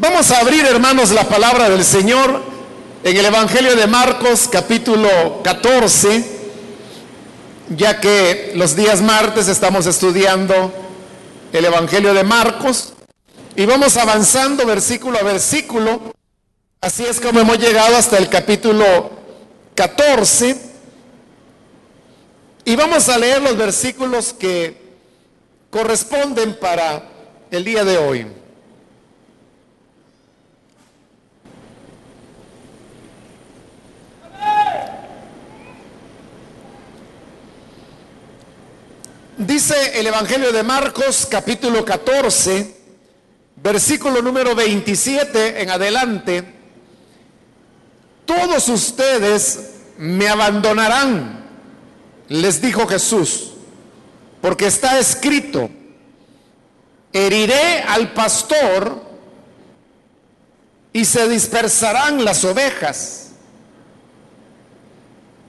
Vamos a abrir, hermanos, la palabra del Señor en el Evangelio de Marcos, capítulo 14, ya que los días martes estamos estudiando el Evangelio de Marcos y vamos avanzando versículo a versículo. Así es como hemos llegado hasta el capítulo 14 y vamos a leer los versículos que corresponden para el día de hoy. Dice el Evangelio de Marcos capítulo 14, versículo número 27 en adelante, todos ustedes me abandonarán, les dijo Jesús, porque está escrito, heriré al pastor y se dispersarán las ovejas.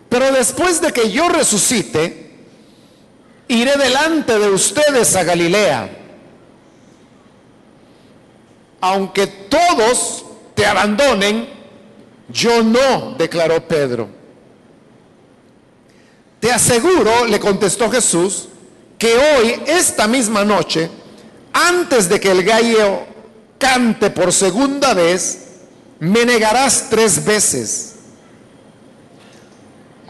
Pero después de que yo resucite, iré delante de ustedes a Galilea. Aunque todos te abandonen, yo no, declaró Pedro. Te aseguro, le contestó Jesús, que hoy, esta misma noche, antes de que el gallo cante por segunda vez, me negarás tres veces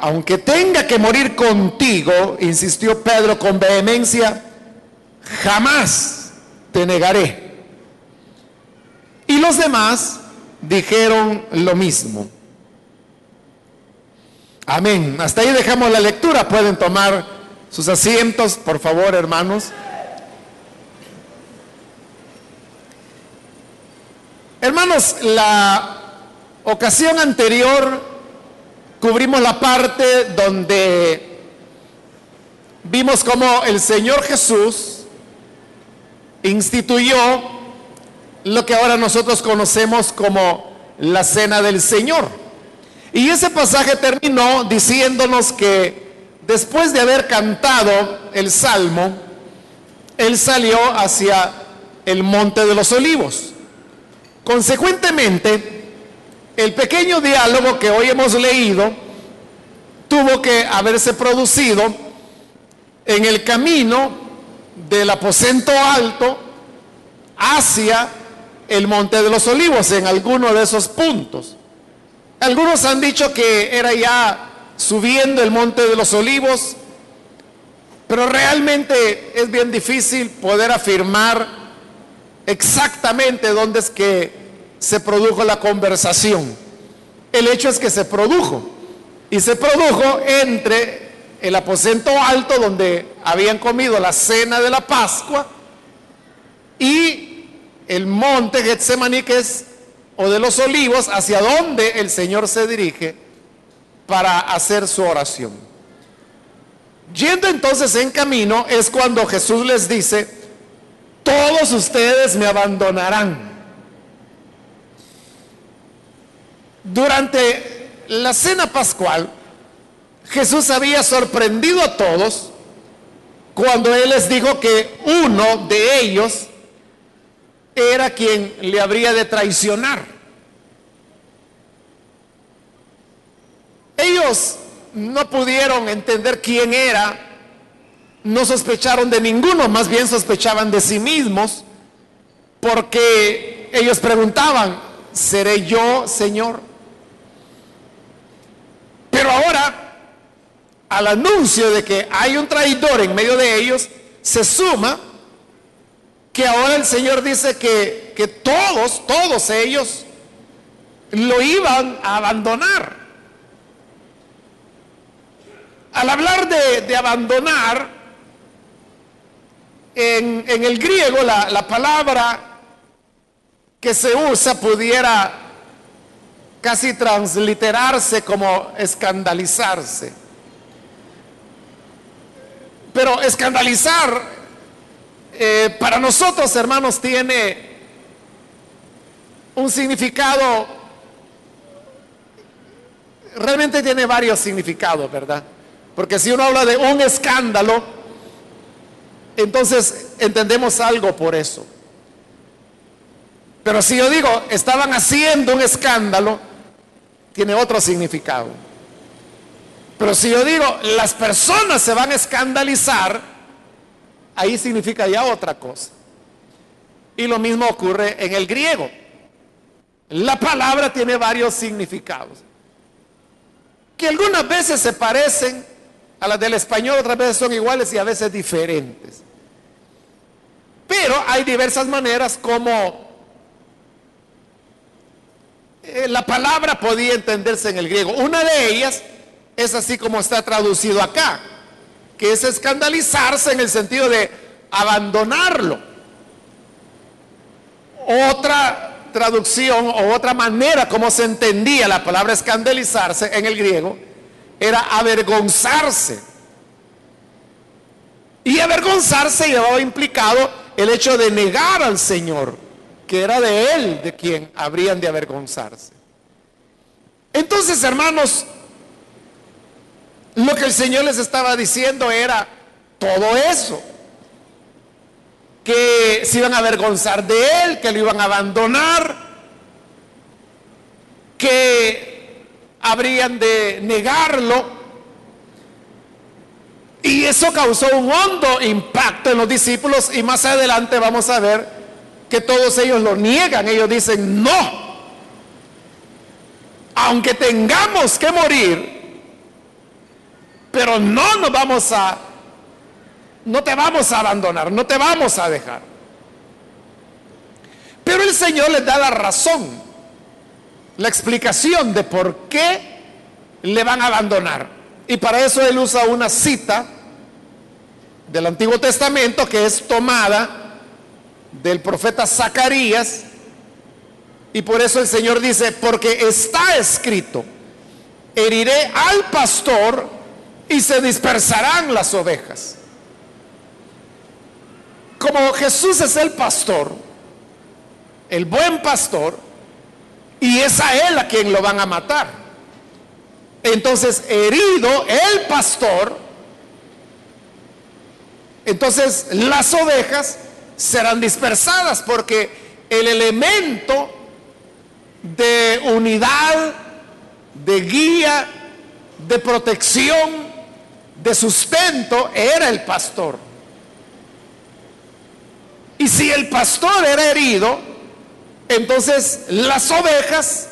aunque tenga que morir contigo, insistió Pedro con vehemencia, jamás te negaré. Y los demás dijeron lo mismo. Amén. Hasta ahí dejamos la lectura. Pueden tomar sus asientos, por favor, hermanos. Hermanos, la ocasión anterior cubrimos la parte donde vimos cómo el Señor Jesús instituyó lo que ahora nosotros conocemos como la cena del Señor. Y ese pasaje terminó diciéndonos que después de haber cantado el salmo, él salió hacia el monte de los olivos. Consecuentemente, el pequeño diálogo que hoy hemos leído tuvo que haberse producido en el camino del aposento alto hacia el Monte de los Olivos, en alguno de esos puntos. Algunos han dicho que era ya subiendo el Monte de los Olivos, pero realmente es bien difícil poder afirmar exactamente dónde es que se produjo la conversación. El hecho es que se produjo. Y se produjo entre el aposento alto donde habían comido la cena de la Pascua y el monte Getsemaní que es o de los olivos hacia donde el Señor se dirige para hacer su oración. Yendo entonces en camino es cuando Jesús les dice, todos ustedes me abandonarán. Durante la cena pascual, Jesús había sorprendido a todos cuando Él les dijo que uno de ellos era quien le habría de traicionar. Ellos no pudieron entender quién era, no sospecharon de ninguno, más bien sospechaban de sí mismos, porque ellos preguntaban, ¿seré yo, Señor? Ahora, al anuncio de que hay un traidor en medio de ellos, se suma que ahora el Señor dice que, que todos, todos ellos lo iban a abandonar. Al hablar de, abandonar, en, el griego la palabra que se usa pudiera casi transliterarse como escandalizarse. Pero escandalizar eh, para nosotros, hermanos, tiene un significado, realmente tiene varios significados, ¿verdad? Porque si uno habla de un escándalo, entonces entendemos algo por eso. Pero si yo digo, estaban haciendo un escándalo, tiene otro significado. Pero si yo digo, las personas se van a escandalizar, ahí significa ya otra cosa. Y lo mismo ocurre en el griego. La palabra tiene varios significados. Que algunas veces se parecen a las del español, otras veces son iguales y a veces diferentes. Pero hay diversas maneras como eh, la palabra podía entenderse en el griego. Una de ellas es así como está traducido acá, que es escandalizarse en el sentido de abandonarlo. Otra traducción o otra manera como se entendía la palabra escandalizarse en el griego era avergonzarse. Y avergonzarse llevaba implicado el hecho de negar al Señor, que era de Él de quien habrían de avergonzarse. Entonces, hermanos, lo que el Señor les estaba diciendo era todo eso, que se iban a avergonzar de Él, que lo iban a abandonar, que habrían de negarlo. Y eso causó un hondo impacto en los discípulos y más adelante vamos a ver que todos ellos lo niegan. Ellos dicen, no, aunque tengamos que morir, pero no nos vamos a, no te vamos a abandonar, no te vamos a dejar. Pero el Señor les da la razón, la explicación de por qué le van a abandonar. Y para eso él usa una cita del Antiguo Testamento que es tomada del profeta Zacarías. Y por eso el Señor dice, porque está escrito, heriré al pastor y se dispersarán las ovejas. Como Jesús es el pastor, el buen pastor, y es a él a quien lo van a matar. Entonces, herido el pastor, entonces las ovejas serán dispersadas porque el elemento de unidad, de guía, de protección, de sustento era el pastor. Y si el pastor era herido, entonces las ovejas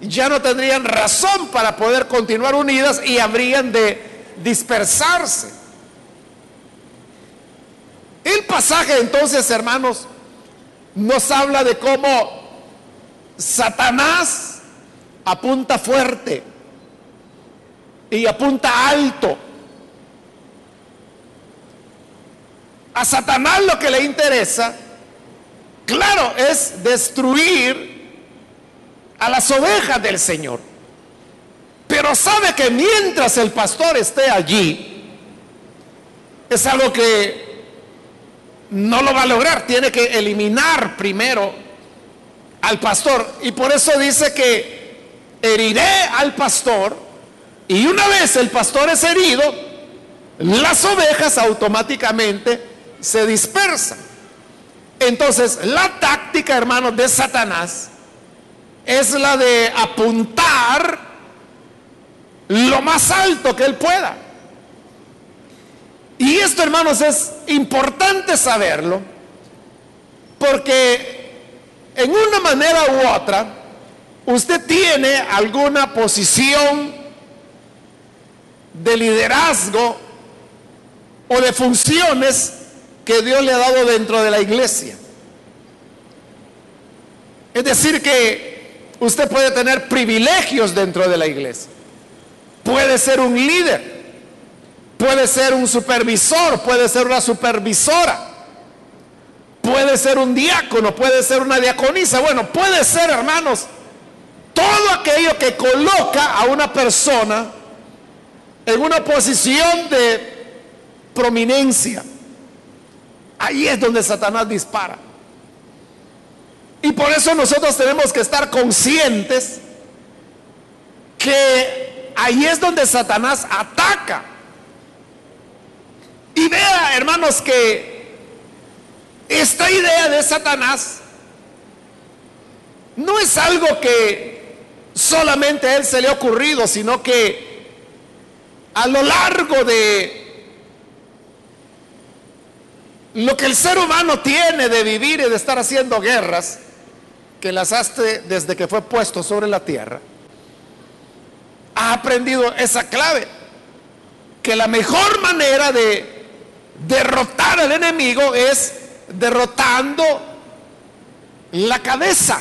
ya no tendrían razón para poder continuar unidas y habrían de dispersarse. El pasaje entonces, hermanos, nos habla de cómo Satanás apunta fuerte y apunta alto. A Satanás lo que le interesa, claro, es destruir a las ovejas del Señor. Pero sabe que mientras el pastor esté allí, es algo que no lo va a lograr. Tiene que eliminar primero al pastor. Y por eso dice que heriré al pastor. Y una vez el pastor es herido, las ovejas automáticamente se dispersan. Entonces, la táctica, hermanos, de Satanás es la de apuntar lo más alto que él pueda. Y esto, hermanos, es importante saberlo, porque en una manera u otra, usted tiene alguna posición de liderazgo o de funciones que Dios le ha dado dentro de la iglesia. Es decir, que Usted puede tener privilegios dentro de la iglesia. Puede ser un líder. Puede ser un supervisor. Puede ser una supervisora. Puede ser un diácono. Puede ser una diaconisa. Bueno, puede ser, hermanos, todo aquello que coloca a una persona en una posición de prominencia. Ahí es donde Satanás dispara. Y por eso nosotros tenemos que estar conscientes que ahí es donde Satanás ataca. Y vea, hermanos, que esta idea de Satanás no es algo que solamente a él se le ha ocurrido, sino que a lo largo de lo que el ser humano tiene de vivir y de estar haciendo guerras, que las hace desde que fue puesto sobre la tierra, ha aprendido esa clave, que la mejor manera de derrotar al enemigo es derrotando la cabeza.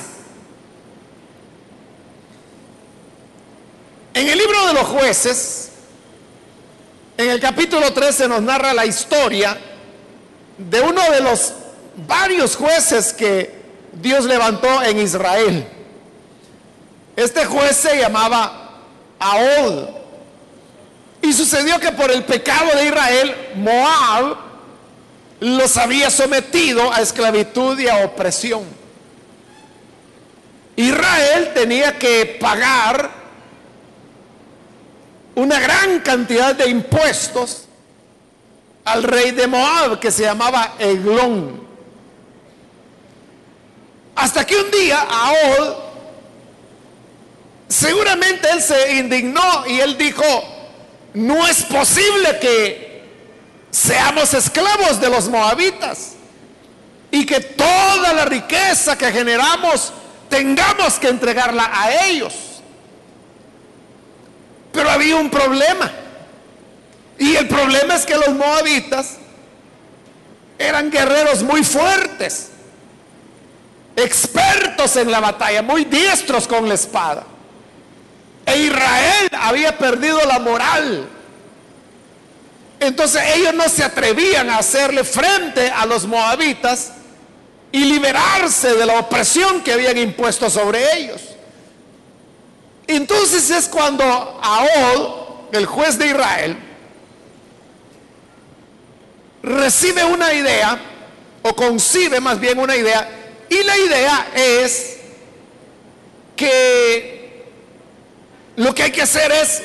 En el libro de los jueces, en el capítulo 13 nos narra la historia de uno de los varios jueces que Dios levantó en Israel. Este juez se llamaba Aol. Y sucedió que por el pecado de Israel, Moab los había sometido a esclavitud y a opresión. Israel tenía que pagar una gran cantidad de impuestos al rey de Moab que se llamaba Eglón. Hasta que un día Aol, seguramente él se indignó y él dijo, no es posible que seamos esclavos de los moabitas y que toda la riqueza que generamos tengamos que entregarla a ellos. Pero había un problema. Y el problema es que los moabitas eran guerreros muy fuertes expertos en la batalla, muy diestros con la espada. E Israel había perdido la moral. Entonces ellos no se atrevían a hacerle frente a los moabitas y liberarse de la opresión que habían impuesto sobre ellos. Entonces es cuando Ahod, el juez de Israel, recibe una idea, o concibe más bien una idea, y la idea es que lo que hay que hacer es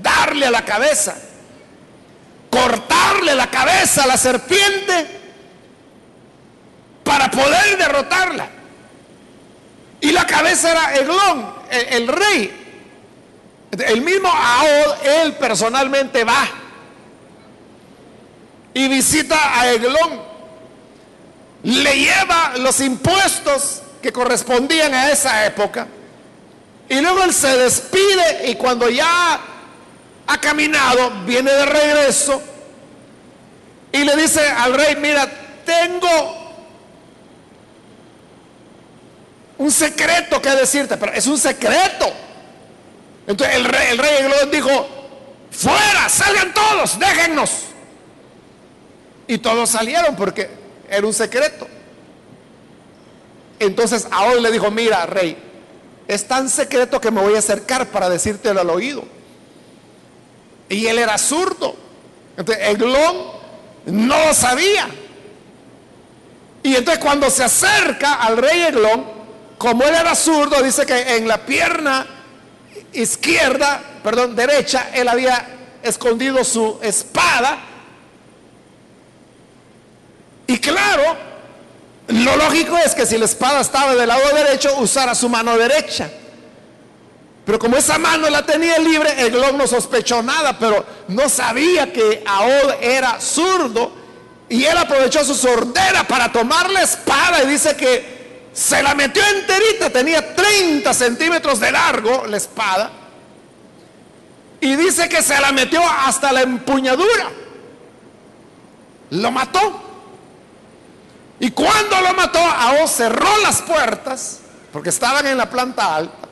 darle a la cabeza, cortarle la cabeza a la serpiente para poder derrotarla. Y la cabeza era Eglón, el, rey. El mismo Ahod, él personalmente va y visita a Eglón le lleva los impuestos que correspondían a esa época. Y luego él se despide y cuando ya ha caminado, viene de regreso y le dice al rey, mira, tengo un secreto que decirte, pero es un secreto. Entonces el rey, el rey dijo, fuera, salgan todos, déjennos. Y todos salieron porque era un secreto. Entonces Ahol le dijo, mira, rey, es tan secreto que me voy a acercar para decírtelo al oído. Y él era zurdo. Entonces Eglón no lo sabía. Y entonces cuando se acerca al rey Eglón, como él era zurdo, dice que en la pierna izquierda, perdón, derecha, él había escondido su espada y claro, lo lógico es que si la espada estaba del lado derecho, usara su mano derecha. Pero como esa mano la tenía libre, el globo no sospechó nada, pero no sabía que Ahod era zurdo. Y él aprovechó su sordera para tomar la espada y dice que se la metió enterita, tenía 30 centímetros de largo la espada. Y dice que se la metió hasta la empuñadura. Lo mató. Y cuando lo mató, Ahó cerró las puertas, porque estaban en la planta alta,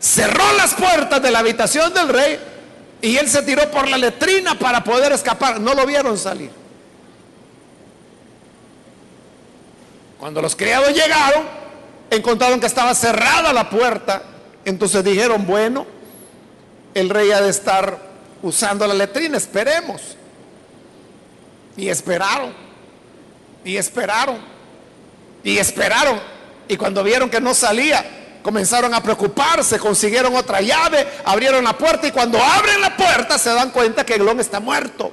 cerró las puertas de la habitación del rey y él se tiró por la letrina para poder escapar. No lo vieron salir. Cuando los criados llegaron, encontraron que estaba cerrada la puerta. Entonces dijeron, bueno, el rey ha de estar usando la letrina, esperemos. Y esperaron. Y esperaron. Y esperaron. Y cuando vieron que no salía, comenzaron a preocuparse, consiguieron otra llave, abrieron la puerta y cuando abren la puerta se dan cuenta que Glón está muerto.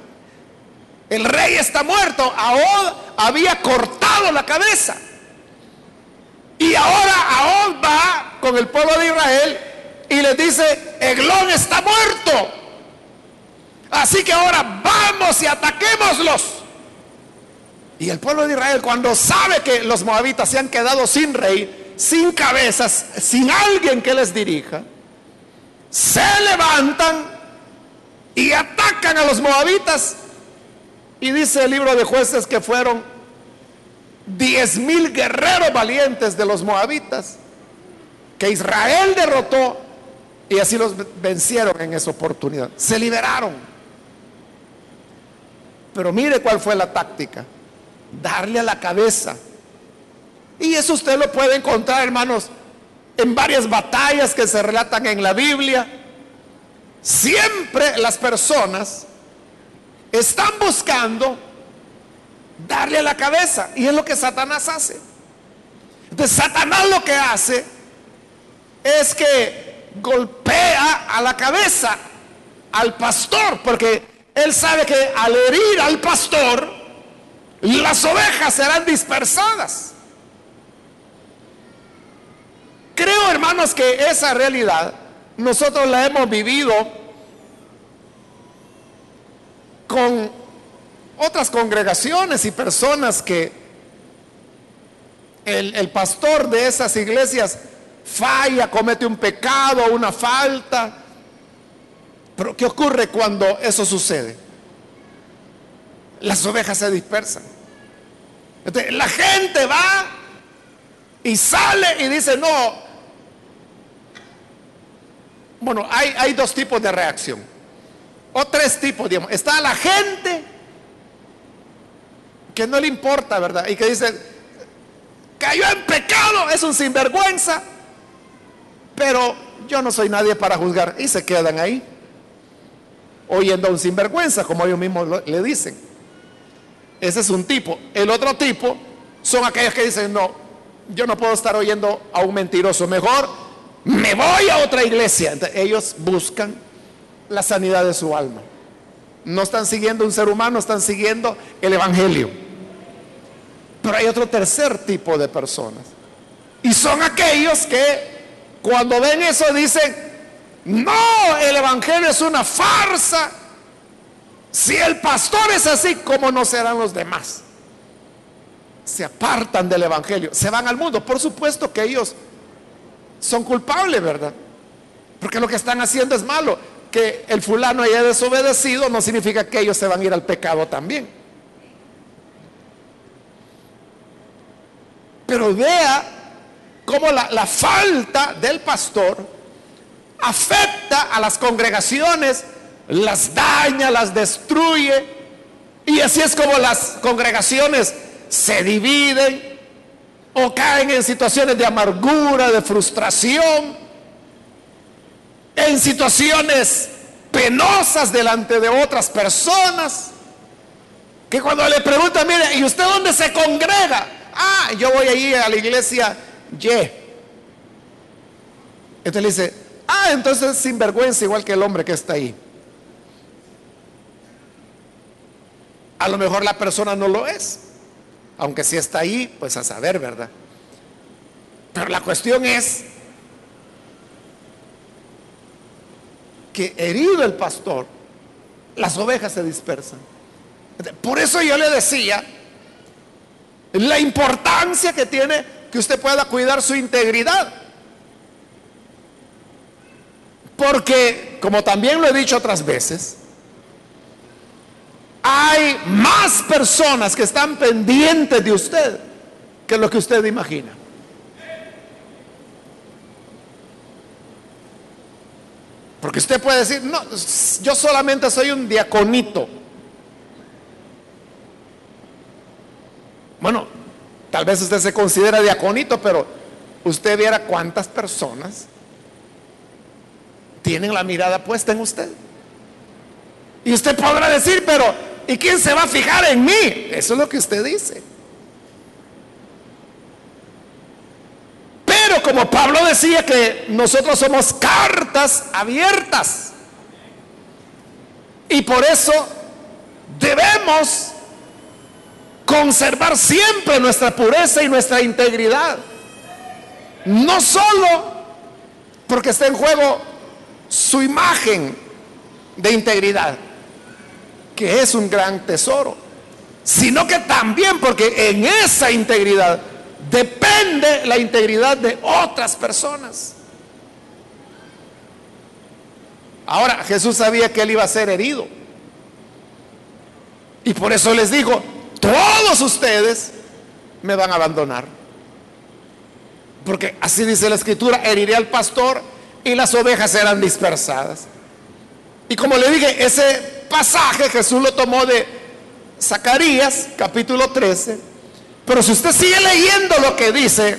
El rey está muerto. Ahora había cortado la cabeza. Y ahora Aón va con el pueblo de Israel y les dice, Eglón está muerto. Así que ahora vamos y ataquémoslos. Y el pueblo de Israel cuando sabe que los moabitas se han quedado sin rey, sin cabezas, sin alguien que les dirija, se levantan y atacan a los moabitas. Y dice el libro de jueces que fueron diez mil guerreros valientes de los moabitas que Israel derrotó y así los vencieron en esa oportunidad. Se liberaron. Pero mire cuál fue la táctica. Darle a la cabeza. Y eso usted lo puede encontrar, hermanos, en varias batallas que se relatan en la Biblia. Siempre las personas están buscando darle a la cabeza. Y es lo que Satanás hace. Entonces Satanás lo que hace es que golpea a la cabeza al pastor, porque él sabe que al herir al pastor, las ovejas serán dispersadas. Creo, hermanos, que esa realidad nosotros la hemos vivido con otras congregaciones y personas que el, pastor de esas iglesias falla, comete un pecado, una falta. Pero ¿qué ocurre cuando eso sucede? Las ovejas se dispersan. la gente va y sale y dice, no. Bueno, hay, hay dos tipos de reacción. O tres tipos, digamos. Está la gente que no le importa, ¿verdad? Y que dice, cayó en pecado, es un sinvergüenza, pero yo no soy nadie para juzgar. Y se quedan ahí, oyendo a un sinvergüenza, como ellos mismos le dicen. Ese es un tipo. El otro tipo son aquellos que dicen, no, yo no puedo estar oyendo a un mentiroso, mejor me voy a otra iglesia. ellos buscan la sanidad de su alma. No están siguiendo un ser humano, están siguiendo el Evangelio. Pero hay otro tercer tipo de personas. Y son aquellos que cuando ven eso dicen, no, el Evangelio es una farsa. Si el pastor es así, ¿cómo no serán los demás? Se apartan del Evangelio, se van al mundo. Por supuesto que ellos son culpables, ¿verdad? Porque lo que están haciendo es malo que el fulano haya desobedecido no significa que ellos se van a ir al pecado también. Pero vea cómo la, la falta del pastor afecta a las congregaciones, las daña, las destruye. Y así es como las congregaciones se dividen o caen en situaciones de amargura, de frustración en situaciones penosas delante de otras personas, que cuando le preguntan, mire, ¿y usted dónde se congrega? Ah, yo voy allí a la iglesia Y. Entonces le dice, ah, entonces sinvergüenza igual que el hombre que está ahí. A lo mejor la persona no lo es, aunque si está ahí, pues a saber, ¿verdad? Pero la cuestión es que herido el pastor, las ovejas se dispersan. Por eso yo le decía la importancia que tiene que usted pueda cuidar su integridad. Porque, como también lo he dicho otras veces, hay más personas que están pendientes de usted que lo que usted imagina. Porque usted puede decir, no, yo solamente soy un diaconito. Bueno, tal vez usted se considera diaconito, pero usted viera cuántas personas tienen la mirada puesta en usted. Y usted podrá decir, pero ¿y quién se va a fijar en mí? Eso es lo que usted dice. Pero como Pablo decía que nosotros somos cartas abiertas. Y por eso debemos conservar siempre nuestra pureza y nuestra integridad. No solo porque está en juego su imagen de integridad, que es un gran tesoro, sino que también porque en esa integridad depende la integridad de otras personas. Ahora, Jesús sabía que él iba a ser herido. Y por eso les dijo, todos ustedes me van a abandonar. Porque así dice la escritura, heriré al pastor y las ovejas serán dispersadas. Y como le dije, ese pasaje Jesús lo tomó de Zacarías, capítulo 13. Pero si usted sigue leyendo lo que dice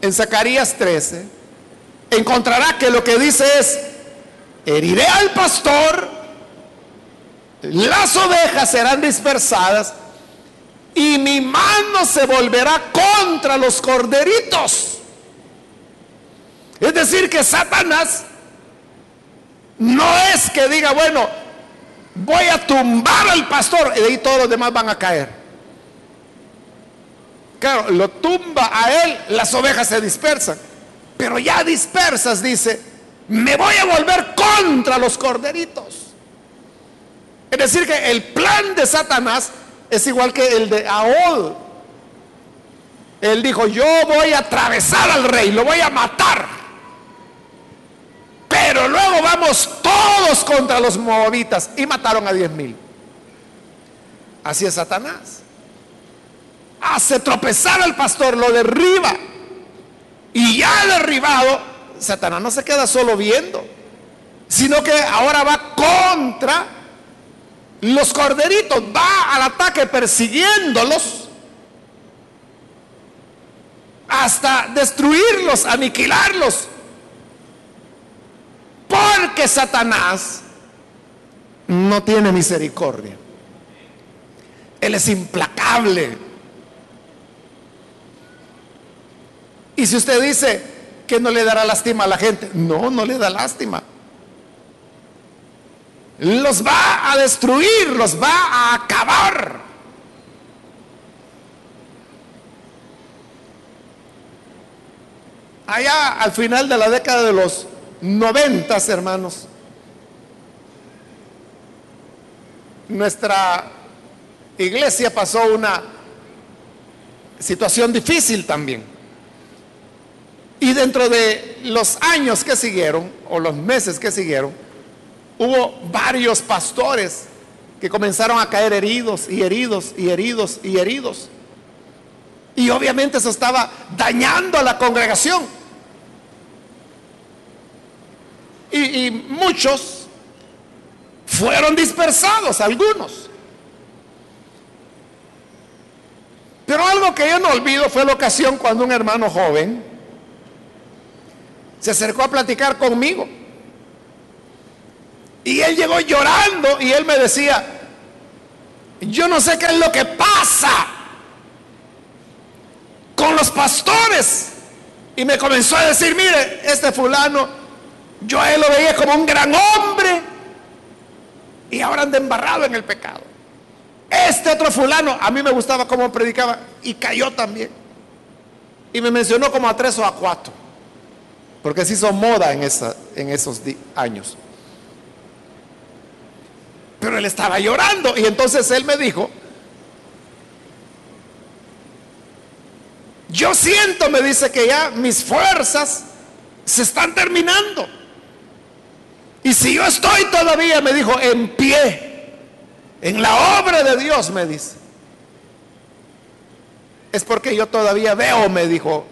en Zacarías 13, encontrará que lo que dice es, heriré al pastor, las ovejas serán dispersadas y mi mano se volverá contra los corderitos. Es decir, que Satanás no es que diga, bueno, voy a tumbar al pastor y de ahí todos los demás van a caer. Claro, lo tumba a él, las ovejas se dispersan. Pero ya dispersas, dice, me voy a volver contra los corderitos. Es decir, que el plan de Satanás es igual que el de Ahol. Él dijo, yo voy a atravesar al rey, lo voy a matar. Pero luego vamos todos contra los moabitas y mataron a diez mil. Así es Satanás. Hace tropezar al pastor, lo derriba. Y ya derribado, Satanás no se queda solo viendo, sino que ahora va contra los corderitos, va al ataque persiguiéndolos hasta destruirlos, aniquilarlos. Porque Satanás no tiene misericordia. Él es implacable. Y si usted dice que no le dará lástima a la gente, no, no le da lástima los va a destruir, los va a acabar. Allá al final de la década de los noventas, hermanos, nuestra iglesia pasó una situación difícil también. Y dentro de los años que siguieron, o los meses que siguieron, hubo varios pastores que comenzaron a caer heridos y heridos y heridos y heridos. Y obviamente eso estaba dañando a la congregación. Y, muchos fueron dispersados, algunos. Pero algo que yo no olvido fue la ocasión cuando un hermano joven se acercó a platicar conmigo. Y él llegó llorando y él me decía, yo no sé qué es lo que pasa con los pastores. Y me comenzó a decir, mire, este fulano, yo a él lo veía como un gran hombre y ahora anda embarrado en el pecado. Este otro fulano, a mí me gustaba cómo predicaba y cayó también. Y me mencionó como a tres o a cuatro, porque se hizo moda en, esa, en esos años. Pero él estaba llorando y entonces él me dijo, yo siento, me dice que ya mis fuerzas se están terminando. Y si yo estoy todavía, me dijo, en pie, en la obra de Dios, me dice, es porque yo todavía veo, me dijo,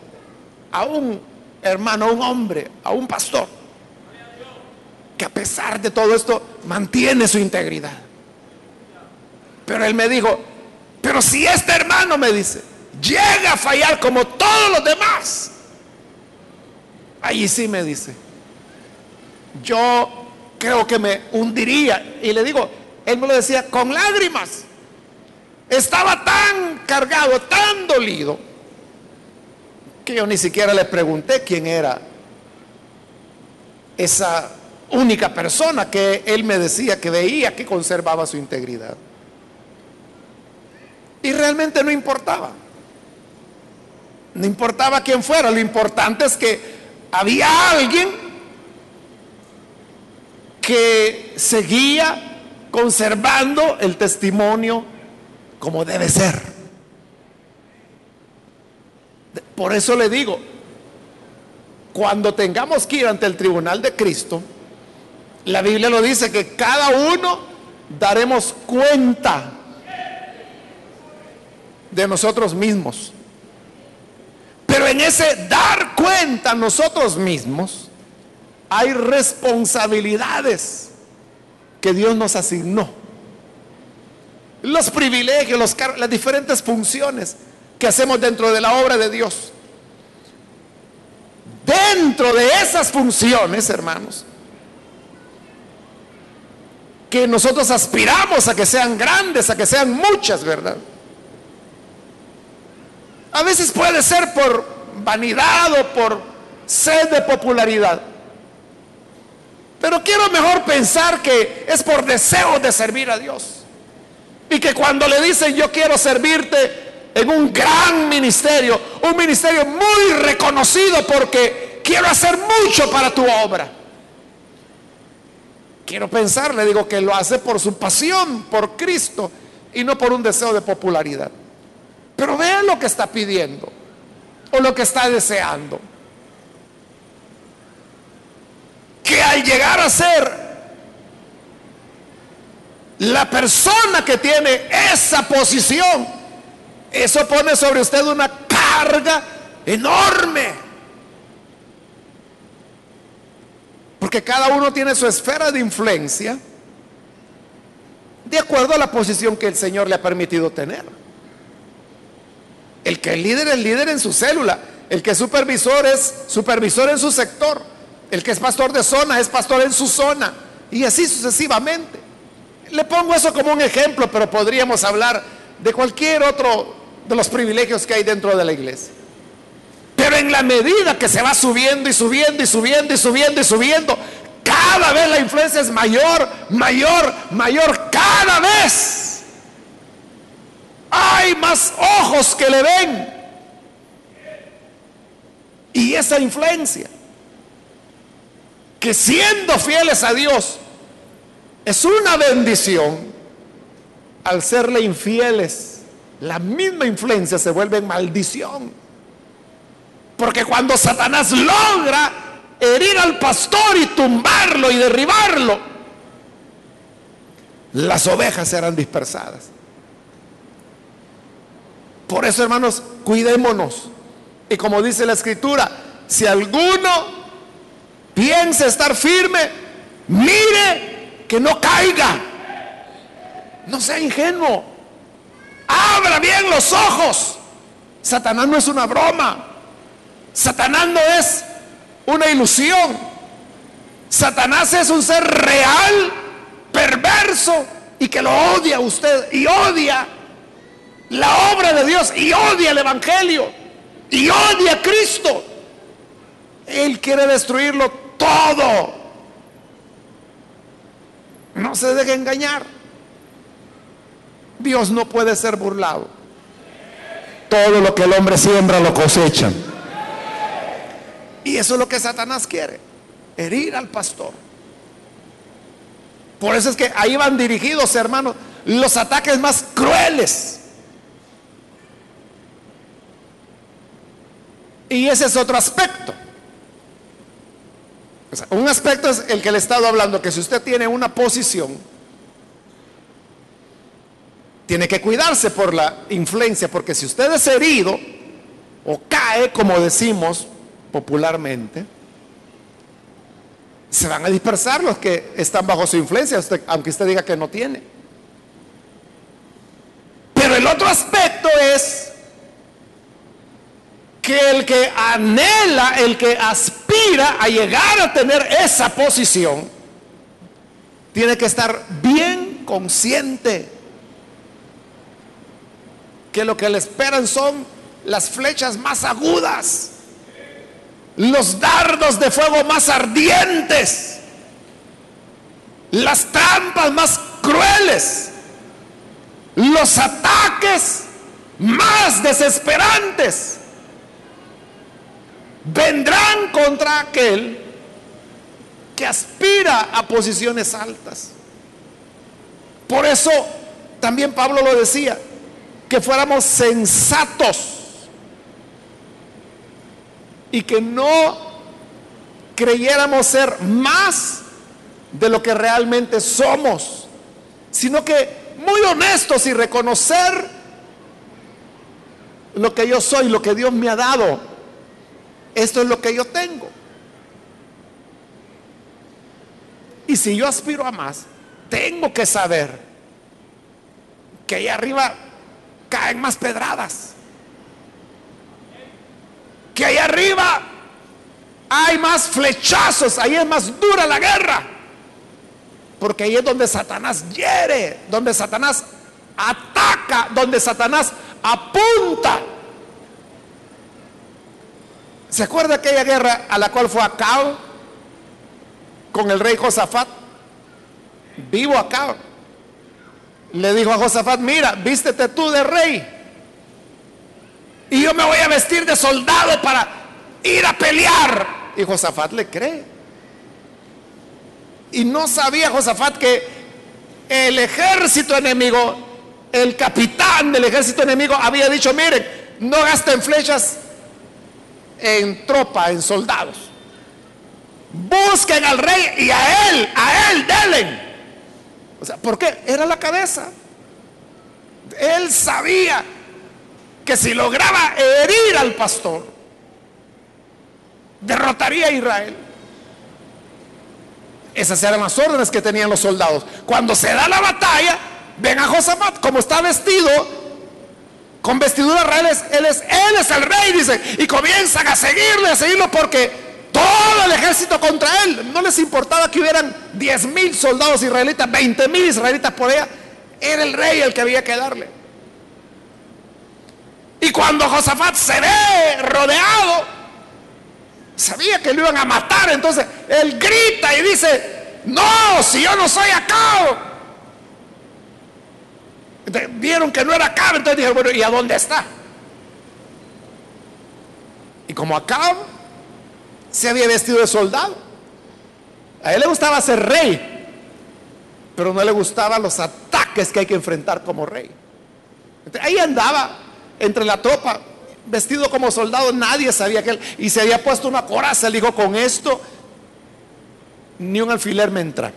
a un hermano, a un hombre, a un pastor, que a pesar de todo esto mantiene su integridad. Pero él me dijo, pero si este hermano me dice, llega a fallar como todos los demás, ahí sí me dice, yo creo que me hundiría. Y le digo, él me lo decía con lágrimas. Estaba tan cargado, tan dolido, que yo ni siquiera le pregunté quién era esa única persona que él me decía que veía que conservaba su integridad. Y realmente no importaba. No importaba quién fuera, lo importante es que había alguien que seguía conservando el testimonio como debe ser. Por eso le digo, cuando tengamos que ir ante el tribunal de Cristo, la Biblia lo dice que cada uno daremos cuenta de nosotros mismos. Pero en ese dar cuenta nosotros mismos hay responsabilidades que Dios nos asignó. Los privilegios, las diferentes funciones que hacemos dentro de la obra de Dios. Dentro de esas funciones, hermanos, que nosotros aspiramos a que sean grandes, a que sean muchas, ¿verdad? A veces puede ser por vanidad o por sed de popularidad. Pero quiero mejor pensar que es por deseo de servir a Dios. Y que cuando le dicen yo quiero servirte en un gran ministerio, un ministerio muy reconocido porque quiero hacer mucho para tu obra. Quiero pensar, le digo que lo hace por su pasión, por Cristo, y no por un deseo de popularidad. Pero vean lo que está pidiendo o lo que está deseando. Que al llegar a ser la persona que tiene esa posición, eso pone sobre usted una carga enorme. Porque cada uno tiene su esfera de influencia de acuerdo a la posición que el Señor le ha permitido tener. El que es líder es líder en su célula. El que es supervisor es supervisor en su sector. El que es pastor de zona es pastor en su zona. Y así sucesivamente. Le pongo eso como un ejemplo, pero podríamos hablar de cualquier otro de los privilegios que hay dentro de la iglesia. Pero en la medida que se va subiendo y subiendo y subiendo y subiendo y subiendo, cada vez la influencia es mayor, mayor, mayor, cada vez hay más ojos que le ven. Y esa influencia, que siendo fieles a Dios, es una bendición, al serle infieles, la misma influencia se vuelve maldición. Porque cuando Satanás logra herir al pastor y tumbarlo y derribarlo, las ovejas serán dispersadas. Por eso, hermanos, cuidémonos. Y como dice la escritura, si alguno piensa estar firme, mire que no caiga. No sea ingenuo. Abra bien los ojos. Satanás no es una broma. Satanás no es una ilusión. Satanás es un ser real, perverso y que lo odia usted y odia la obra de Dios y odia el Evangelio y odia a Cristo. Él quiere destruirlo todo. No se deje engañar. Dios no puede ser burlado. Todo lo que el hombre siembra lo cosecha. Y eso es lo que Satanás quiere, herir al pastor. Por eso es que ahí van dirigidos, hermanos, los ataques más crueles Y ese es otro aspecto. Un aspecto es el que le he estado hablando, que si usted tiene una posición, tiene que cuidarse por la influencia, porque si usted es herido o cae, como decimos popularmente, se van a dispersar los que están bajo su influencia, aunque usted diga que no tiene. Pero el otro aspecto es que el que anhela, el que aspira a llegar a tener esa posición, tiene que estar bien consciente que lo que le esperan son las flechas más agudas, los dardos de fuego más ardientes, las trampas más crueles, los ataques más desesperantes vendrán contra aquel que aspira a posiciones altas. Por eso también Pablo lo decía, que fuéramos sensatos y que no creyéramos ser más de lo que realmente somos, sino que muy honestos y reconocer lo que yo soy, lo que Dios me ha dado. Esto es lo que yo tengo. Y si yo aspiro a más, tengo que saber que ahí arriba caen más pedradas. Que ahí arriba hay más flechazos, ahí es más dura la guerra. Porque ahí es donde Satanás hiere, donde Satanás ataca, donde Satanás apunta. ¿Se acuerda aquella guerra a la cual fue Acab con el rey Josafat? Vivo Acab. Le dijo a Josafat, mira, vístete tú de rey. Y yo me voy a vestir de soldado para ir a pelear. Y Josafat le cree. Y no sabía Josafat que el ejército enemigo, el capitán del ejército enemigo había dicho, miren, no gasten flechas en tropa, en soldados. Busquen al rey y a él, a él delen. O sea, ¿por qué? Era la cabeza. Él sabía que si lograba herir al pastor, derrotaría a Israel. Esas eran las órdenes que tenían los soldados. Cuando se da la batalla, ven a Josafat, como está vestido, con vestidura real, él es, él es el rey, dice, y comienzan a seguirle, a seguirlo porque todo el ejército contra él. No les importaba que hubieran 10 mil soldados israelitas, 20 mil israelitas por allá. Era el rey el que había que darle. Y cuando Josafat se ve rodeado, sabía que lo iban a matar. Entonces él grita y dice, no, si yo no soy acá. Vieron que no era acá, entonces dijeron, bueno, ¿y a dónde está? Y como acá se había vestido de soldado. A él le gustaba ser rey, pero no le gustaban los ataques que hay que enfrentar como rey. ahí andaba entre la tropa, vestido como soldado, nadie sabía que él, y se había puesto una coraza, él dijo, con esto ni un alfiler me entra.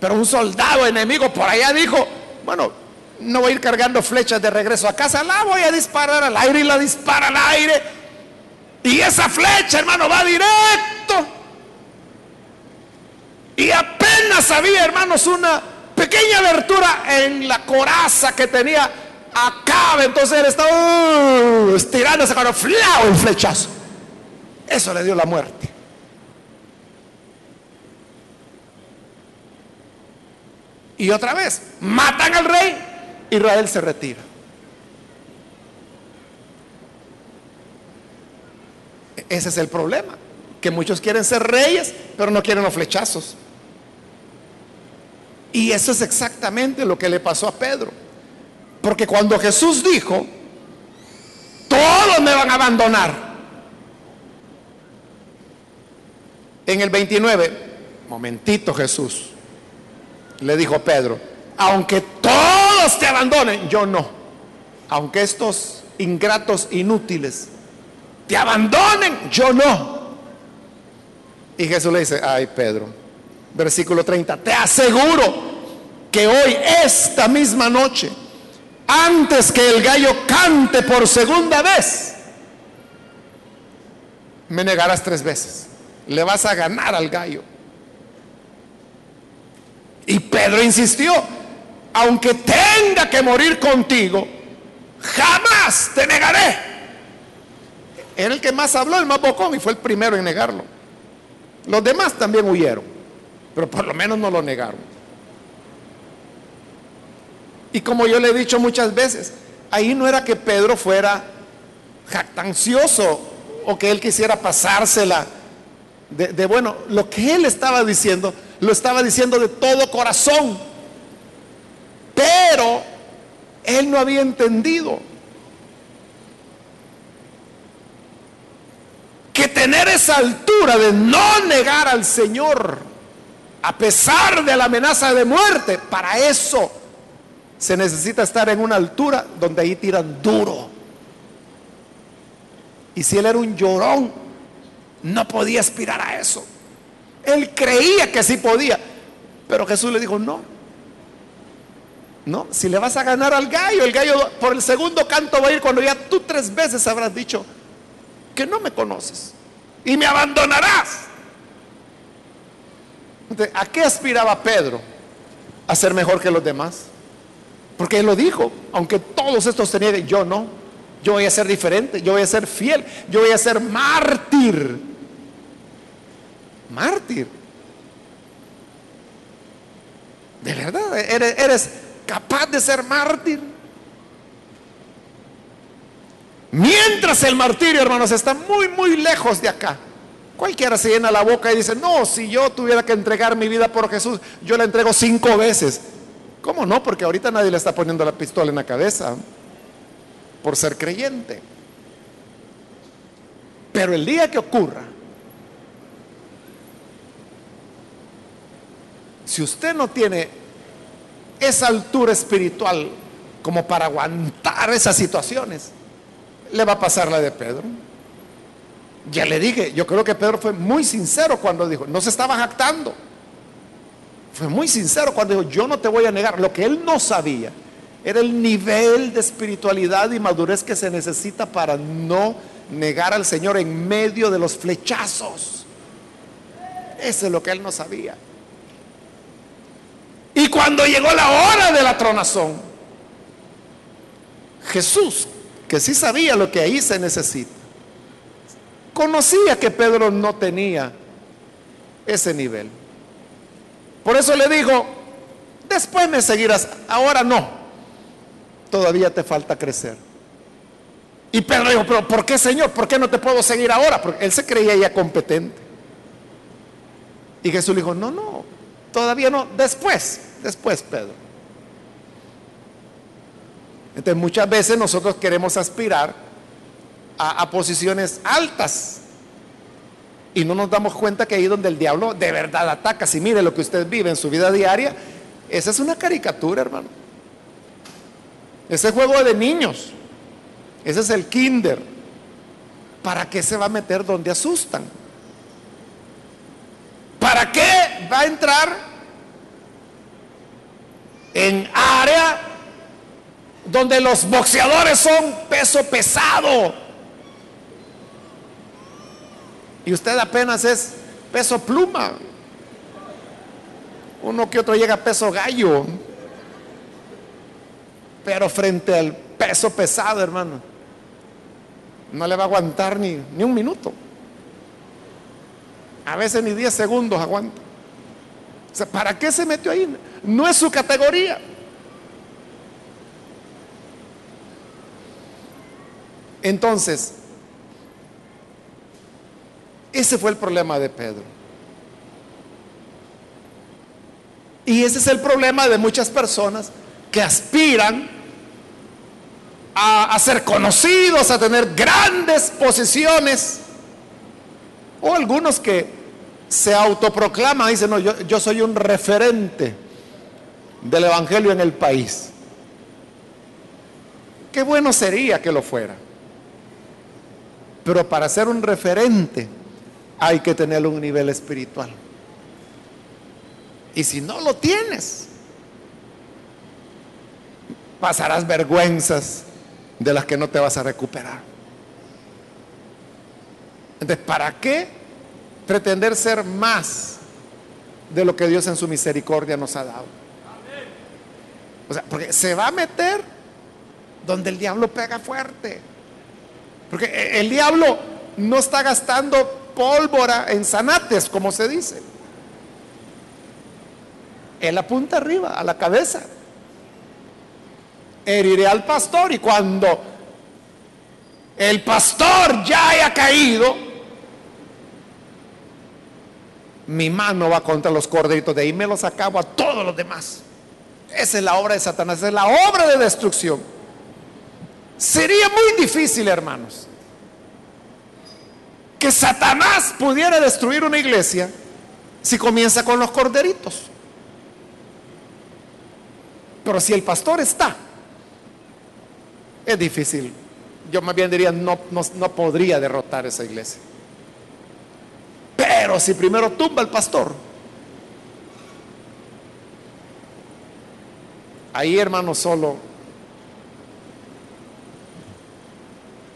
Pero un soldado enemigo por allá dijo, bueno, no voy a ir cargando flechas de regreso a casa, la voy a disparar al aire y la dispara al aire y esa flecha, hermano, va directo. Y apenas había, hermanos, una pequeña abertura en la coraza que tenía acá. Entonces él estaba uh, estirándose con un flechazo. Eso le dio la muerte. Y otra vez, matan al rey, Israel se retira. Ese es el problema, que muchos quieren ser reyes, pero no quieren los flechazos. Y eso es exactamente lo que le pasó a Pedro. Porque cuando Jesús dijo, todos me van a abandonar. En el 29, momentito Jesús, le dijo Pedro, aunque todos te abandonen, yo no. Aunque estos ingratos inútiles te abandonen, yo no. Y Jesús le dice, ay Pedro, versículo 30, te aseguro que hoy, esta misma noche, antes que el gallo cante por segunda vez, me negarás tres veces. Le vas a ganar al gallo. Y Pedro insistió, aunque tenga que morir contigo, jamás te negaré. Era el que más habló, el más bocón, y fue el primero en negarlo. Los demás también huyeron, pero por lo menos no lo negaron. Y como yo le he dicho muchas veces, ahí no era que Pedro fuera jactancioso o que él quisiera pasársela de, de, bueno, lo que él estaba diciendo, lo estaba diciendo de todo corazón. Pero él no había entendido tener esa altura de no negar al Señor, a pesar de la amenaza de muerte, para eso se necesita estar en una altura donde ahí tiran duro. Y si él era un llorón, no podía aspirar a eso. Él creía que sí podía, pero Jesús le dijo, no. No, si le vas a ganar al gallo, el gallo por el segundo canto va a ir cuando ya tú tres veces habrás dicho que no me conoces y me abandonarás. ¿A qué aspiraba Pedro? A ser mejor que los demás. Porque él lo dijo, aunque todos estos tenían, yo no, yo voy a ser diferente, yo voy a ser fiel, yo voy a ser mártir. Mártir. De verdad, eres, capaz de ser mártir. Mientras el martirio, hermanos, está muy, muy lejos de acá. Cualquiera se llena la boca y dice, no, si yo tuviera que entregar mi vida por Jesús, yo la entrego cinco veces. ¿Cómo no? Porque ahorita nadie le está poniendo la pistola en la cabeza por ser creyente. Pero el día que ocurra, si usted no tiene esa altura espiritual como para aguantar esas situaciones, le va a pasar la de Pedro. Ya le dije, yo creo que Pedro fue muy sincero cuando dijo, no se estaba jactando. Fue muy sincero cuando dijo, yo no te voy a negar. Lo que él no sabía era el nivel de espiritualidad y madurez que se necesita para no negar al Señor en medio de los flechazos. Eso es lo que él no sabía. Y cuando llegó la hora de la tronazón, Jesús, que sí sabía lo que ahí se necesita, conocía que Pedro no tenía ese nivel. Por eso le digo, después me seguirás, ahora no, todavía te falta crecer. Y Pedro dijo, pero ¿por qué Señor? ¿Por qué no te puedo seguir ahora? Porque él se creía ya competente. Y Jesús le dijo, no, no, todavía no, después, después Pedro. Entonces muchas veces nosotros queremos aspirar a, posiciones altas y no nos damos cuenta que ahí donde el diablo de verdad ataca, si mire lo que usted vive en su vida diaria, esa es una caricatura, hermano. Ese juego de niños, ese es el kinder. ¿Para qué se va a meter donde asustan? ¿Para qué va a entrar en área donde los boxeadores son peso pesado? Y usted apenas es peso pluma. Uno que otro llega a peso gallo. Pero frente al peso pesado, hermano, no le va a aguantar ni, ni un minuto. A veces ni 10 segundos aguanta. O sea, ¿para qué se metió ahí? No es su categoría. Entonces, ese fue el problema de Pedro. Y ese es el problema de muchas personas que aspiran a, ser conocidos, a tener grandes posiciones, o algunos que se autoproclaman, dicen, no, yo, yo soy un referente del Evangelio en el país. Qué bueno sería que lo fuera. Pero para ser un referente hay que tener un nivel espiritual. Y si no lo tienes, pasarás vergüenzas de las que no te vas a recuperar. Entonces, ¿para qué pretender ser más de lo que Dios en su misericordia nos ha dado? O sea, porque se va a meter donde el diablo pega fuerte. Porque el diablo no está gastando pólvora en zanates, como se dice. Él apunta arriba, a la cabeza. Heriré al pastor y cuando el pastor ya haya caído, mi mano va contra los corderitos, de ahí me los acabo a todos los demás. Esa es la obra de Satanás, esa es la obra de destrucción. Sería muy difícil, hermanos, que Satanás pudiera destruir una iglesia si comienza con los corderitos. Pero si el pastor está, es difícil. Yo más bien diría, no, no, podría derrotar esa iglesia. Pero si primero tumba el pastor, ahí hermano solo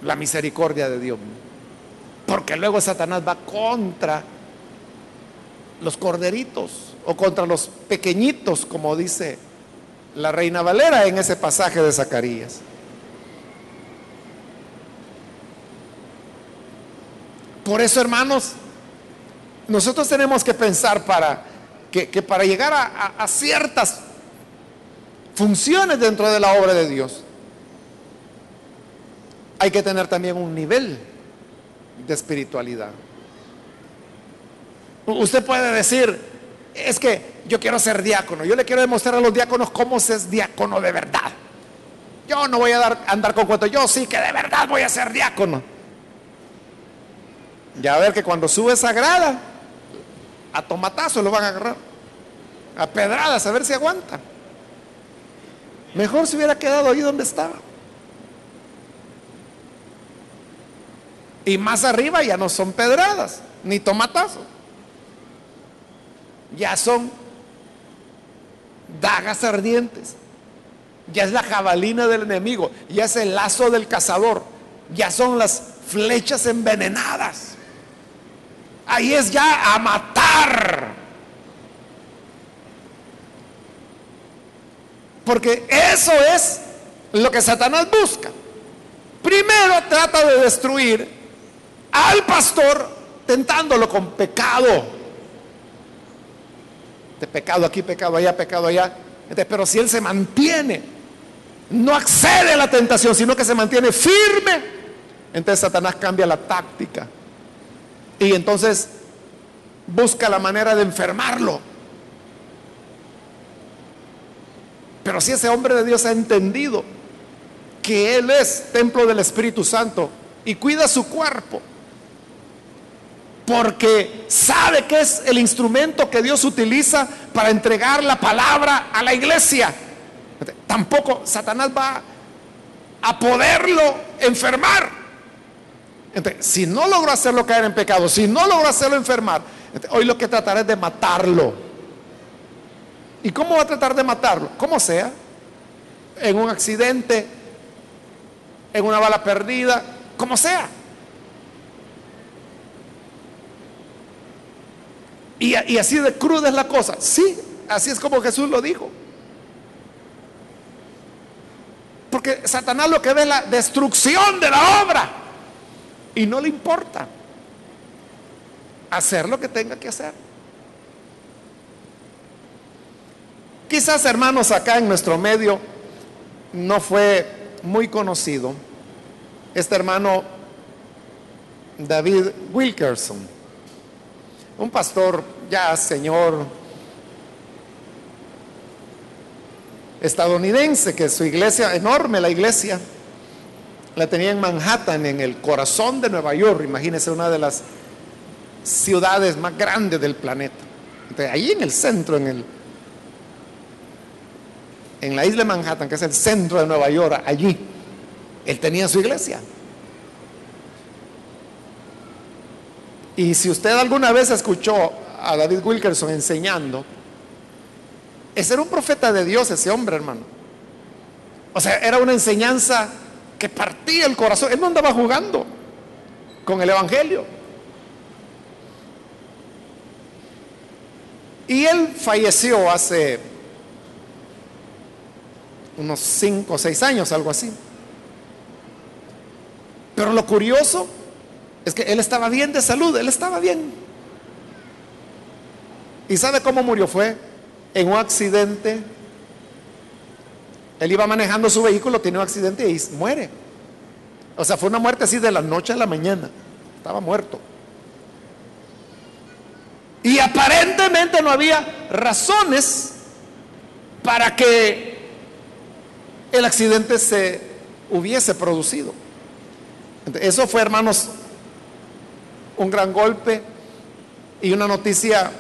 la misericordia de Dios. Porque luego Satanás va contra los corderitos o contra los pequeñitos, como dice la reina Valera en ese pasaje de Zacarías. Por eso, hermanos, nosotros tenemos que pensar para que, para llegar a ciertas funciones dentro de la obra de Dios, hay que tener también un nivel de espiritualidad. Usted puede decir, es que yo quiero ser diácono, yo le quiero demostrar a los diáconos cómo se es diácono de verdad. Yo no voy a dar, andar con cuento, yo sí que de verdad voy a ser diácono. Ya a ver que cuando sube esa grada, a tomatazos lo van a agarrar, a pedradas, a ver si aguanta. Mejor se hubiera quedado ahí donde estaba. Y más arriba ya no son pedradas, ni tomatazos. Ya son dagas ardientes. Ya es la jabalina del enemigo. Ya es el lazo del cazador. Ya son las flechas envenenadas. Ahí es ya a matar. Porque eso es lo que Satanás busca. Primero trata de destruir al pastor tentándolo con pecado. De pecado aquí, pecado allá, pecado allá. Pero si él se mantiene, no accede a la tentación, sino que se mantiene firme, entonces Satanás cambia la táctica. Y entonces busca la manera de enfermarlo. Pero si ese hombre de Dios ha entendido que Él es templo del Espíritu Santo y cuida su cuerpo, porque sabe que es el instrumento que Dios utiliza para entregar la palabra a la iglesia. Tampoco Satanás va a poderlo enfermar. Entonces, si no logró hacerlo caer en pecado, si no logró hacerlo enfermar, hoy lo que tratará es de matarlo. ¿Y cómo va a tratar de matarlo? Como sea, en un accidente, en una bala perdida, como sea. Y, así de cruda es la cosa. Sí, así es como Jesús lo dijo. Porque Satanás lo que ve es la destrucción de la obra. Y no le importa hacer lo que tenga que hacer. Quizás, hermanos, acá en nuestro medio no fue muy conocido este hermano David Wilkerson un pastor ya señor estadounidense, que su iglesia, enorme la iglesia, la tenía en Manhattan, en el corazón de Nueva York, imagínense una de las ciudades más grandes del planeta. Entonces, ahí en el centro, en el en la isla de Manhattan, que es el centro de Nueva York, allí, él tenía su iglesia. Y si usted alguna vez escuchó a David Wilkerson enseñando, ese era un profeta de Dios, ese hombre, hermano. O sea, era una enseñanza que partía el corazón. Él no andaba jugando con el Evangelio. Y él falleció hace unos cinco o seis años, algo así. Pero lo curioso es que él estaba bien de salud, él estaba bien. ¿Y sabe cómo murió? Fue en un accidente. Él iba manejando su vehículo, tiene un accidente y muere. O sea, fue una muerte así de la noche a la mañana. Estaba muerto. Y aparentemente no había razones para que el accidente se hubiese producido. Eso fue, hermanos, un gran golpe y una noticia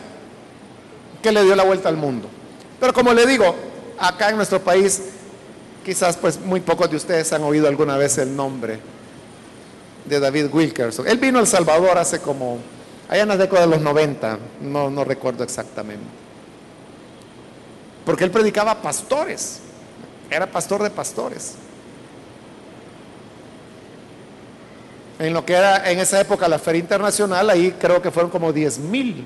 que le dio la vuelta al mundo. Pero como le digo, acá en nuestro país, quizás pues muy pocos de ustedes han oído alguna vez el nombre de David Wilkerson. Él vino a El Salvador hace como, allá en las décadas de los 90, no, no recuerdo exactamente. Porque él predicaba pastores, era pastor de pastores. En lo que era en esa época la Feria Internacional, ahí creo que fueron como 10 mil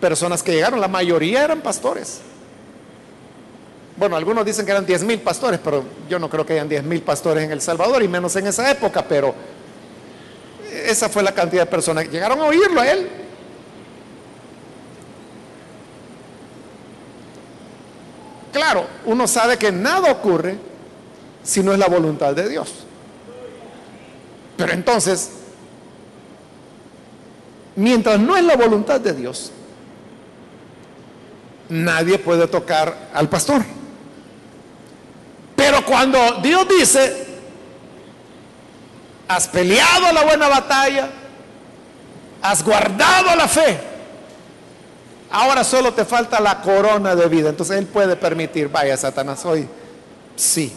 personas que llegaron, la mayoría eran pastores. Bueno, algunos dicen que eran 10 mil pastores, pero yo no creo que hayan 10 mil pastores en El Salvador, y menos en esa época, pero esa fue la cantidad de personas que llegaron a oírlo a él. Claro, uno sabe que nada ocurre si no es la voluntad de Dios. Pero entonces, mientras no es la voluntad de Dios, nadie puede tocar al pastor. Pero cuando Dios dice, has peleado la buena batalla, has guardado la fe, ahora solo te falta la corona de vida. Entonces Él puede permitir, vaya Satanás hoy, sí.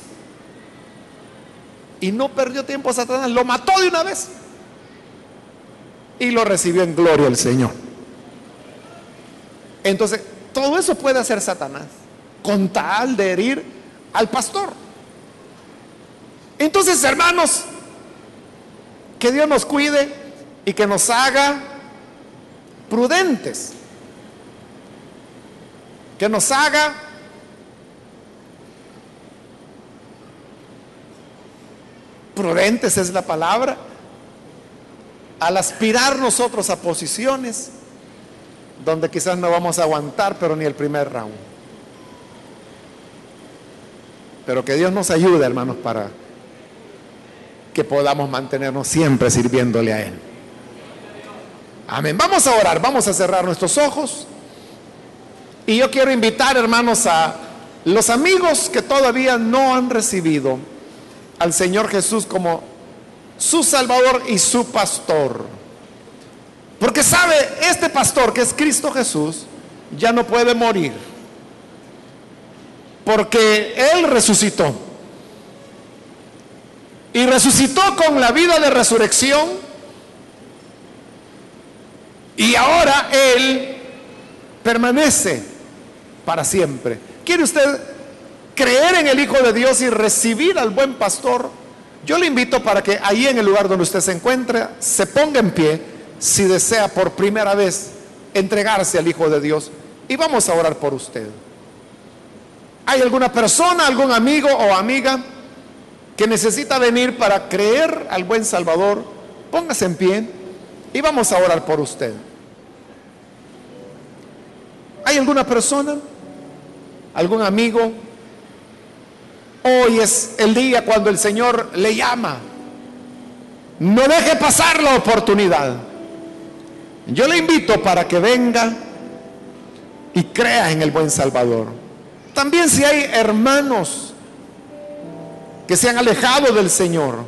Y no perdió tiempo Satanás, lo mató de una vez. Y lo recibió en gloria el Señor. Entonces, todo eso puede hacer Satanás, con tal de herir al pastor. Entonces, hermanos, que Dios nos cuide y que nos haga prudentes, que nos haga prudentes es la palabra, al aspirar nosotros a posiciones donde quizás no vamos a aguantar, pero ni el primer round. Pero que Dios nos ayude, hermanos, para que podamos mantenernos siempre sirviéndole a Él. Amén. Vamos a orar, vamos a cerrar nuestros ojos. Y yo quiero invitar, hermanos, a los amigos que todavía no han recibido al Señor Jesús como su Salvador y su pastor. Porque sabe, este pastor que es Cristo Jesús ya no puede morir. Porque Él resucitó. Y resucitó con la vida de resurrección. Y ahora Él permanece para siempre. ¿Quiere usted creer en el Hijo de Dios y recibir al buen pastor? Yo le invito para que ahí en el lugar donde usted se encuentra, se ponga en pie si desea por primera vez entregarse al Hijo de Dios. Y vamos a orar por usted. ¿Hay alguna persona, algún amigo o amiga que necesita venir para creer al buen Salvador? Póngase en pie y vamos a orar por usted. ¿Hay alguna persona? ¿Algún amigo? Hoy es el día cuando el Señor le llama. No deje pasar la oportunidad. Yo le invito para que venga y crea en el buen Salvador. También si hay hermanos que se han alejado del Señor,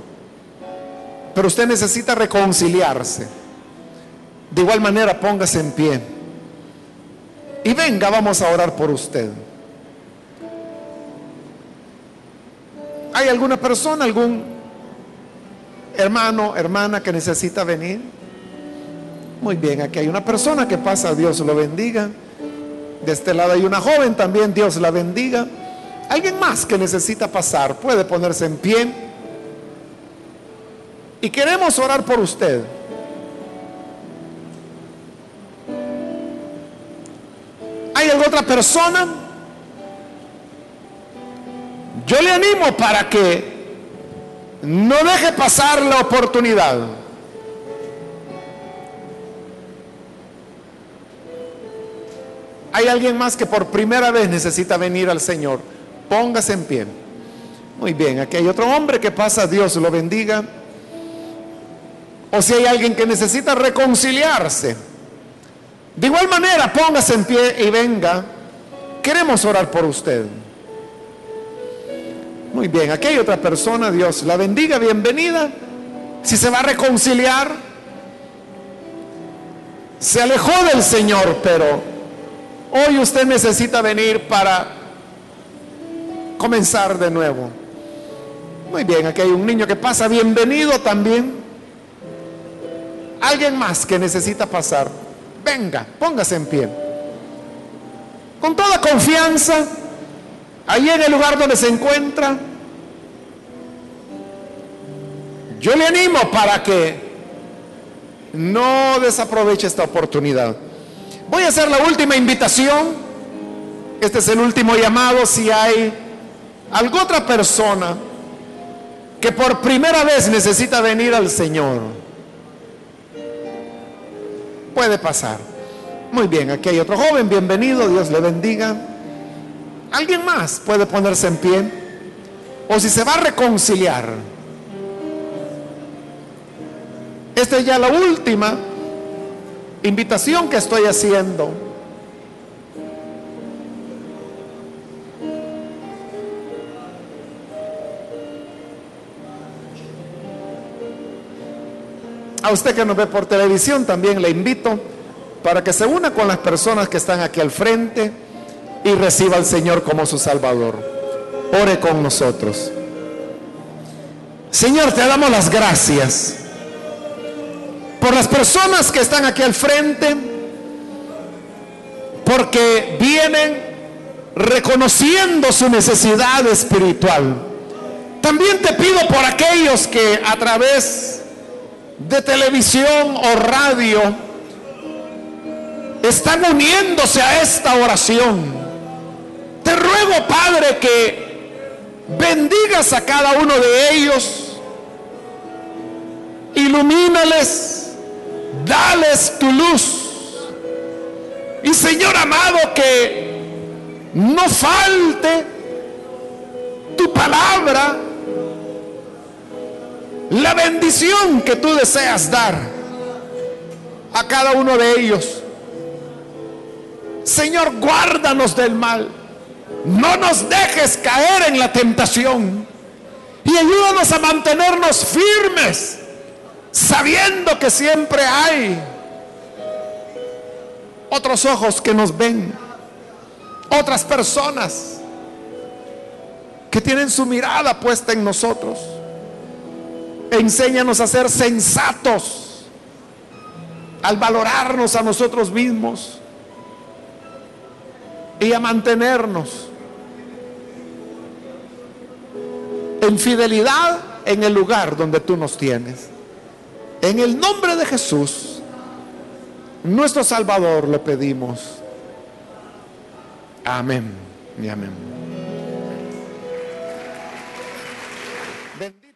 pero usted necesita reconciliarse. De igual manera, póngase en pie. Y venga, vamos a orar por usted. ¿Hay alguna persona, algún hermano, hermana que necesita venir? Muy bien, aquí hay una persona que pasa, Dios lo bendiga. De este lado hay una joven también, Dios la bendiga. Alguien más que necesita pasar, puede ponerse en pie. Y queremos orar por usted. ¿Hay alguna otra persona? Yo le animo para que no deje pasar la oportunidad. Hay alguien más que por primera vez necesita venir al Señor. Póngase en pie. Muy bien, aquí hay otro hombre que pasa, Dios lo bendiga. O si hay alguien que necesita reconciliarse. De igual manera, póngase en pie y venga. Queremos orar por usted. Muy bien, aquí hay otra persona, Dios la bendiga, bienvenida. Si se va a reconciliar, se alejó del Señor, pero hoy usted necesita venir para comenzar de nuevo. Muy bien, aquí hay un niño que pasa, bienvenido también. Alguien más que necesita pasar, venga, póngase en pie. Con toda confianza, ahí en el lugar donde se encuentra, yo le animo para que no desaproveche esta oportunidad. Voy a hacer la última invitación. Este es el último llamado. Si hay alguna otra persona que por primera vez necesita venir al Señor, puede pasar. Muy bien, aquí hay otro joven, bienvenido, Dios le bendiga. ¿Alguien más puede ponerse en pie? O si se va a reconciliar. Esta es ya la última invitación que estoy haciendo. A usted que nos ve por televisión también le invito para que se una con las personas que están aquí al frente y reciba al Señor como su Salvador. Ore con nosotros. Señor, te damos las gracias por las personas que están aquí al frente, porque vienen reconociendo su necesidad espiritual. También te pido por aquellos que a través de televisión o radio están uniéndose a esta oración. Te ruego, Padre, que bendigas a cada uno de ellos, ilumínales, dales tu luz. Y Señor amado, que no falte tu palabra la bendición que tú deseas dar a cada uno de ellos. Señor, guárdanos del mal. No nos dejes caer en la tentación. Y ayúdanos a mantenernos firmes, sabiendo que siempre hay otros ojos que nos ven, otras personas que tienen su mirada puesta en nosotros. Enséñanos a ser sensatos al valorarnos a nosotros mismos y a mantenernos en fidelidad en el lugar donde tú nos tienes. En el nombre de Jesús, nuestro Salvador, le pedimos. Amén y amén.